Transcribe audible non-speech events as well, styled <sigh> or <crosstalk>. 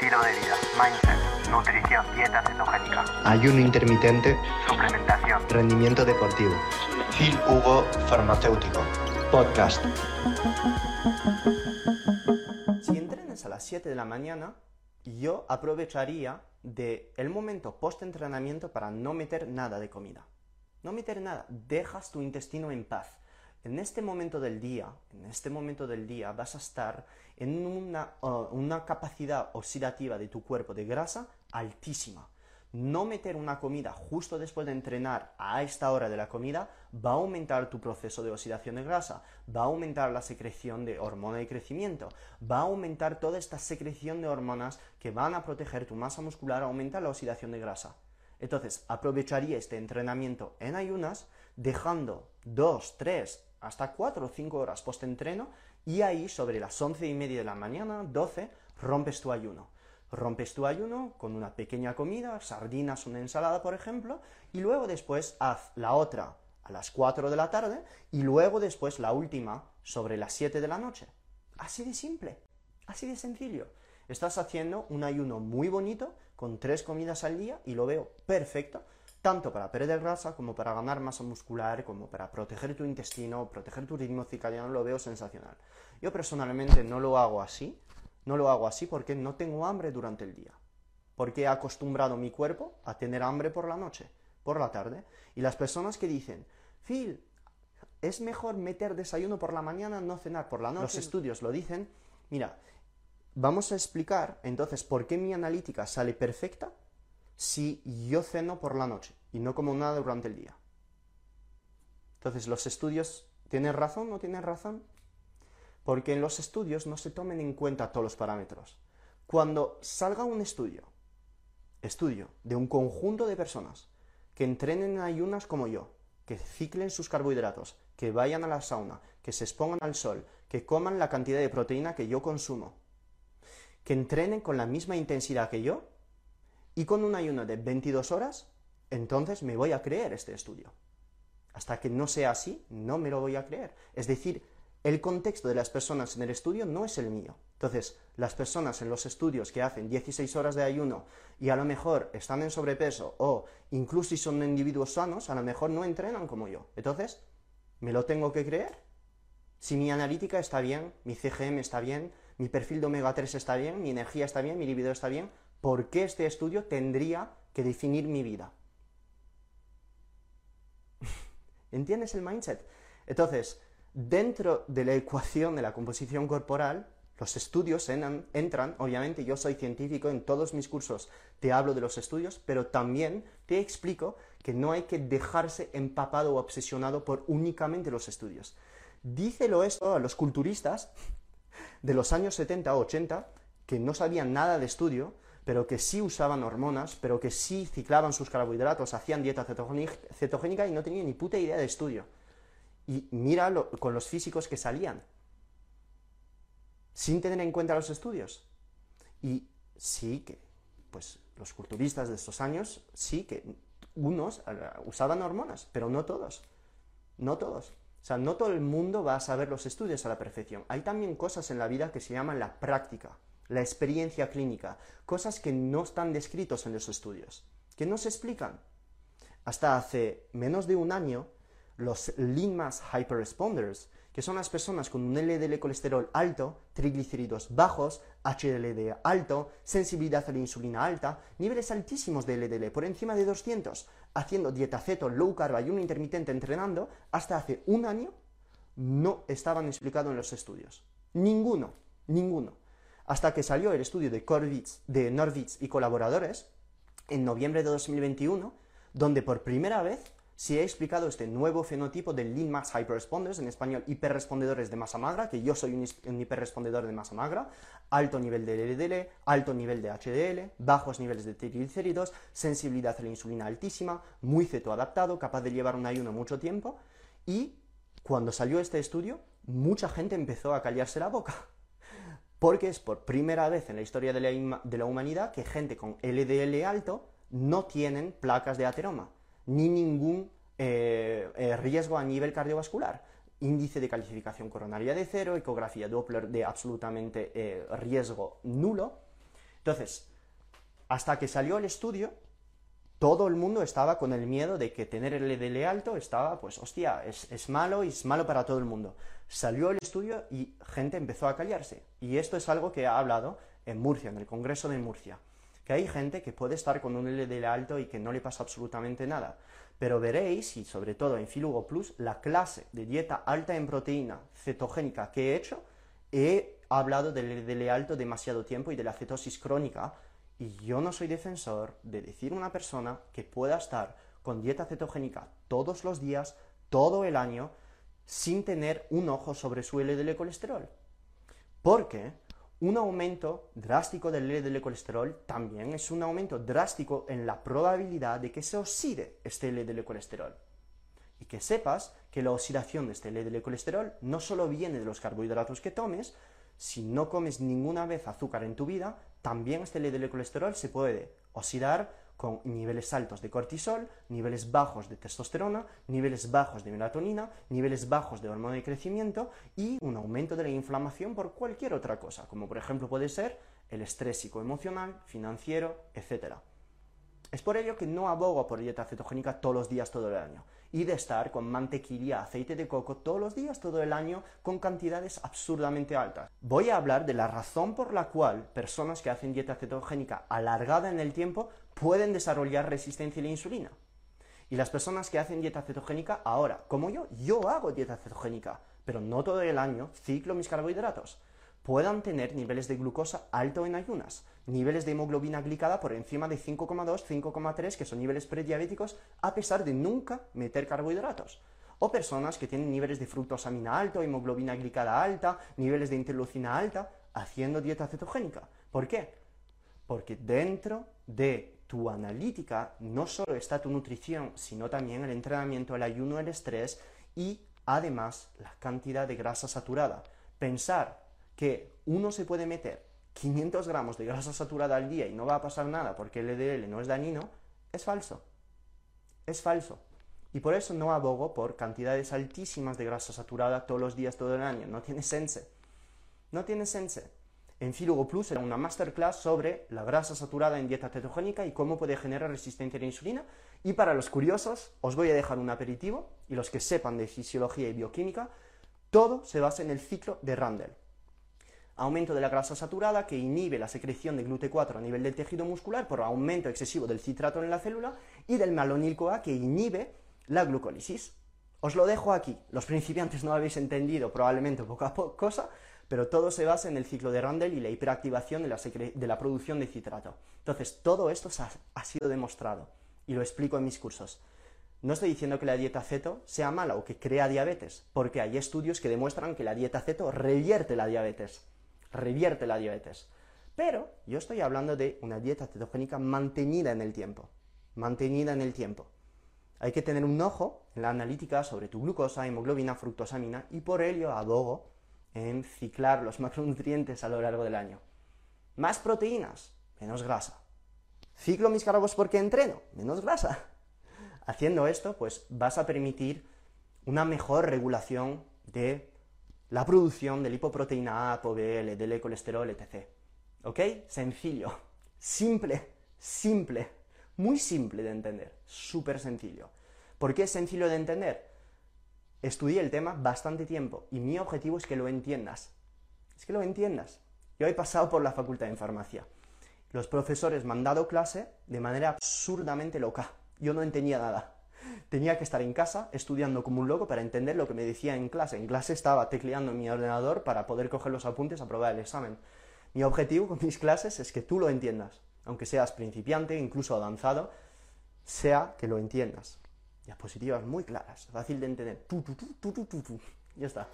estilo de vida, mindset, nutrición, dieta cetogénica, ayuno intermitente, suplementación. rendimiento deportivo. Phil Hugo Farmacéutico. Podcast. Si entrenas a las 7 de la mañana, yo aprovecharía de el momento post-entrenamiento para no meter nada de comida. No meter nada, dejas tu intestino en paz. En este momento del día, en este momento del día vas a estar en una, uh, una capacidad oxidativa de tu cuerpo de grasa altísima. No meter una comida justo después de entrenar a esta hora de la comida va a aumentar tu proceso de oxidación de grasa, va a aumentar la secreción de hormona de crecimiento, va a aumentar toda esta secreción de hormonas que van a proteger tu masa muscular, aumentar la oxidación de grasa. Entonces, aprovecharía este entrenamiento en ayunas, dejando 2, 3, hasta 4 o 5 horas post-entreno, y ahí, sobre las 11 y media de la mañana, 12, rompes tu ayuno. Rompes tu ayuno con una pequeña comida, sardinas, una ensalada, por ejemplo, y luego después haz la otra a las 4 de la tarde, y luego después la última sobre las 7 de la noche. Así de simple, así de sencillo. Estás haciendo un ayuno muy bonito, con tres comidas al día, y lo veo perfecto, tanto para perder grasa como para ganar masa muscular, como para proteger tu intestino, proteger tu ritmo circadiano, lo veo sensacional. Yo personalmente no lo hago así, no lo hago así porque no tengo hambre durante el día, porque he acostumbrado mi cuerpo a tener hambre por la noche, por la tarde, y las personas que dicen, Phil, es mejor meter desayuno por la mañana, no cenar por la noche. Los estudios lo dicen. Mira, vamos a explicar entonces por qué mi analítica sale perfecta si yo ceno por la noche y no como nada durante el día. Entonces, los estudios, ¿tienen razón o no tienen razón? Porque en los estudios no se tomen en cuenta todos los parámetros. Cuando salga un estudio, estudio de un conjunto de personas que entrenen en ayunas como yo, que ciclen sus carbohidratos, que vayan a la sauna, que se expongan al sol, que coman la cantidad de proteína que yo consumo, que entrenen con la misma intensidad que yo y con un ayuno de 22 horas, entonces me voy a creer este estudio. Hasta que no sea así, no me lo voy a creer. Es decir, el contexto de las personas en el estudio no es el mío. Entonces, las personas en los estudios que hacen 16 horas de ayuno y a lo mejor están en sobrepeso o incluso si son individuos sanos, a lo mejor no entrenan como yo. Entonces, ¿me lo tengo que creer? Si mi analítica está bien, mi CGM está bien, mi perfil de omega 3 está bien, mi energía está bien, mi libido está bien, ¿por qué este estudio tendría que definir mi vida? ¿Entiendes el mindset? Entonces, dentro de la ecuación de la composición corporal, los estudios entran, obviamente yo soy científico, en todos mis cursos te hablo de los estudios, pero también te explico que no hay que dejarse empapado o obsesionado por únicamente los estudios. Dícelo esto a los culturistas de los años 70 o 80, que no sabían nada de estudio, pero que sí usaban hormonas, pero que sí ciclaban sus carbohidratos, hacían dieta cetogénica y no tenían ni puta idea de estudio. Y mira con los físicos que salían, sin tener en cuenta los estudios. Y sí que, pues los culturistas de estos años, sí que unos eh, usaban hormonas, pero no todos. No todos. O sea, no todo el mundo va a saber los estudios a la perfección. Hay también cosas en la vida que se llaman la práctica, la experiencia clínica, cosas que no están descritos en los estudios, que no se explican. Hasta hace menos de un año, los Lean Hyperresponders, que son las personas con un LDL colesterol alto, triglicéridos bajos, HDL alto, sensibilidad a la insulina alta, niveles altísimos de LDL por encima de 200, haciendo dieta ceto, low carb, ayuno intermitente, entrenando, hasta hace un año no estaban explicados en los estudios. Ninguno, ninguno. Hasta que salió el estudio de, Korvitz, Norwitz y colaboradores en noviembre de 2021, donde por primera vez se ha explicado este nuevo fenotipo de Lean Mass Hyperresponders, en español hiperrespondedores de masa magra, que yo soy un, hiperrespondedor de masa magra, alto nivel de LDL, alto nivel de HDL, bajos niveles de triglicéridos, sensibilidad a la insulina altísima, muy cetoadaptado, capaz de llevar un ayuno mucho tiempo, y cuando salió este estudio, mucha gente empezó a callarse la boca. Porque es por primera vez en la historia de la, humanidad que gente con LDL alto no tienen placas de ateroma ni ningún eh, eh, riesgo a nivel cardiovascular. Índice de calificación coronaria de cero, ecografía Doppler de absolutamente eh, riesgo nulo. Entonces, hasta que salió el estudio, todo el mundo estaba con el miedo de que tener el LDL alto estaba, pues, hostia, es, es, malo y es malo para todo el mundo. Salió el estudio y gente empezó a callarse. Y esto es algo que ha hablado en Murcia, en el Congreso de Murcia. Que hay gente que puede estar con un LDL alto y que no le pasa absolutamente nada. Pero veréis, y sobre todo en Filugo Plus, la clase de dieta alta en proteína cetogénica que he hecho, he hablado del LDL alto demasiado tiempo y de la cetosis crónica, y yo no soy defensor de decir a una persona que pueda estar con dieta cetogénica todos los días, todo el año, sin tener un ojo sobre su LDL colesterol. Porque un aumento drástico del LDL colesterol también es un aumento drástico en la probabilidad de que se oxide este LDL colesterol. Y que sepas que la oxidación de este LDL colesterol no solo viene de los carbohidratos que tomes, si no comes ninguna vez azúcar en tu vida, también este LDL colesterol se puede oxidar con niveles altos de cortisol, niveles bajos de testosterona, niveles bajos de melatonina, niveles bajos de hormona de crecimiento y un aumento de la inflamación por cualquier otra cosa, como por ejemplo puede ser el estrés psicoemocional, financiero, etc. Es por ello que no abogo por dieta cetogénica todos los días, todo el año, y de estar con mantequilla, aceite de coco todos los días, todo el año, con cantidades absurdamente altas. Voy a hablar de la razón por la cual personas que hacen dieta cetogénica alargada en el tiempo pueden desarrollar resistencia a la insulina. Y las personas que hacen dieta cetogénica ahora, como yo, yo hago dieta cetogénica, pero no todo el año ciclo mis carbohidratos puedan tener niveles de glucosa alto en ayunas, niveles de hemoglobina glicada por encima de 5,2, 5,3, que son niveles prediabéticos, a pesar de nunca meter carbohidratos. O personas que tienen niveles de fructosamina alto, hemoglobina glicada alta, niveles de interleucina alta, haciendo dieta cetogénica. ¿Por qué? Porque dentro de tu analítica no solo está tu nutrición, sino también el entrenamiento, el ayuno, el estrés y además la cantidad de grasa saturada. Pensar que uno se puede meter 500 gramos de grasa saturada al día y no va a pasar nada porque el LDL no es dañino, es falso. Es falso. Y por eso no abogo por cantidades altísimas de grasa saturada todos los días, todo el año. No tiene sense. No tiene sense. En Filugo Plus era una masterclass sobre la grasa saturada en dieta cetogénica y cómo puede generar resistencia a la insulina. Y para los curiosos, os voy a dejar un aperitivo y los que sepan de fisiología y bioquímica, todo se basa en el ciclo de Randall aumento de la grasa saturada que inhibe la secreción de GLUT4 a nivel del tejido muscular por aumento excesivo del citrato en la célula y del malonil-CoA que inhibe la glucólisis. Os lo dejo aquí. Los principiantes no habéis entendido probablemente poca cosa, pero todo se basa en el ciclo de Randall y la hiperactivación de la, de la producción de citrato. Entonces, todo esto ha, ha sido demostrado y lo explico en mis cursos. No estoy diciendo que la dieta ceto sea mala o que crea diabetes, porque hay estudios que demuestran que la dieta ceto revierte la diabetes revierte la diabetes. Pero yo estoy hablando de una dieta cetogénica mantenida en el tiempo. Mantenida en el tiempo. Hay que tener un ojo en la analítica sobre tu glucosa, hemoglobina, fructosamina y por ello abogo en ciclar los <laughs> macronutrientes a lo largo del año. Más proteínas, menos grasa. Ciclo mis carbos porque entreno, menos grasa. Haciendo esto, pues vas a permitir una mejor regulación de la producción de lipoproteína A, ApoB, LDL, colesterol, etc. ¿Ok? Sencillo, simple, simple, muy simple de entender, súper sencillo. ¿Por qué es sencillo de entender? Estudié el tema bastante tiempo y mi objetivo es que lo entiendas. Es que lo entiendas. Yo he pasado por la facultad en farmacia. Los profesores me han dado clase de manera absurdamente loca. Yo no entendía nada tenía que estar en casa estudiando como un loco para entender lo que me decía en clase. En clase estaba tecleando mi ordenador para poder coger los apuntes aprobar el examen. Mi objetivo con mis clases es que tú lo entiendas, aunque seas principiante, incluso avanzado, sea que lo entiendas. Diapositivas muy claras, fácil de entender. ya está.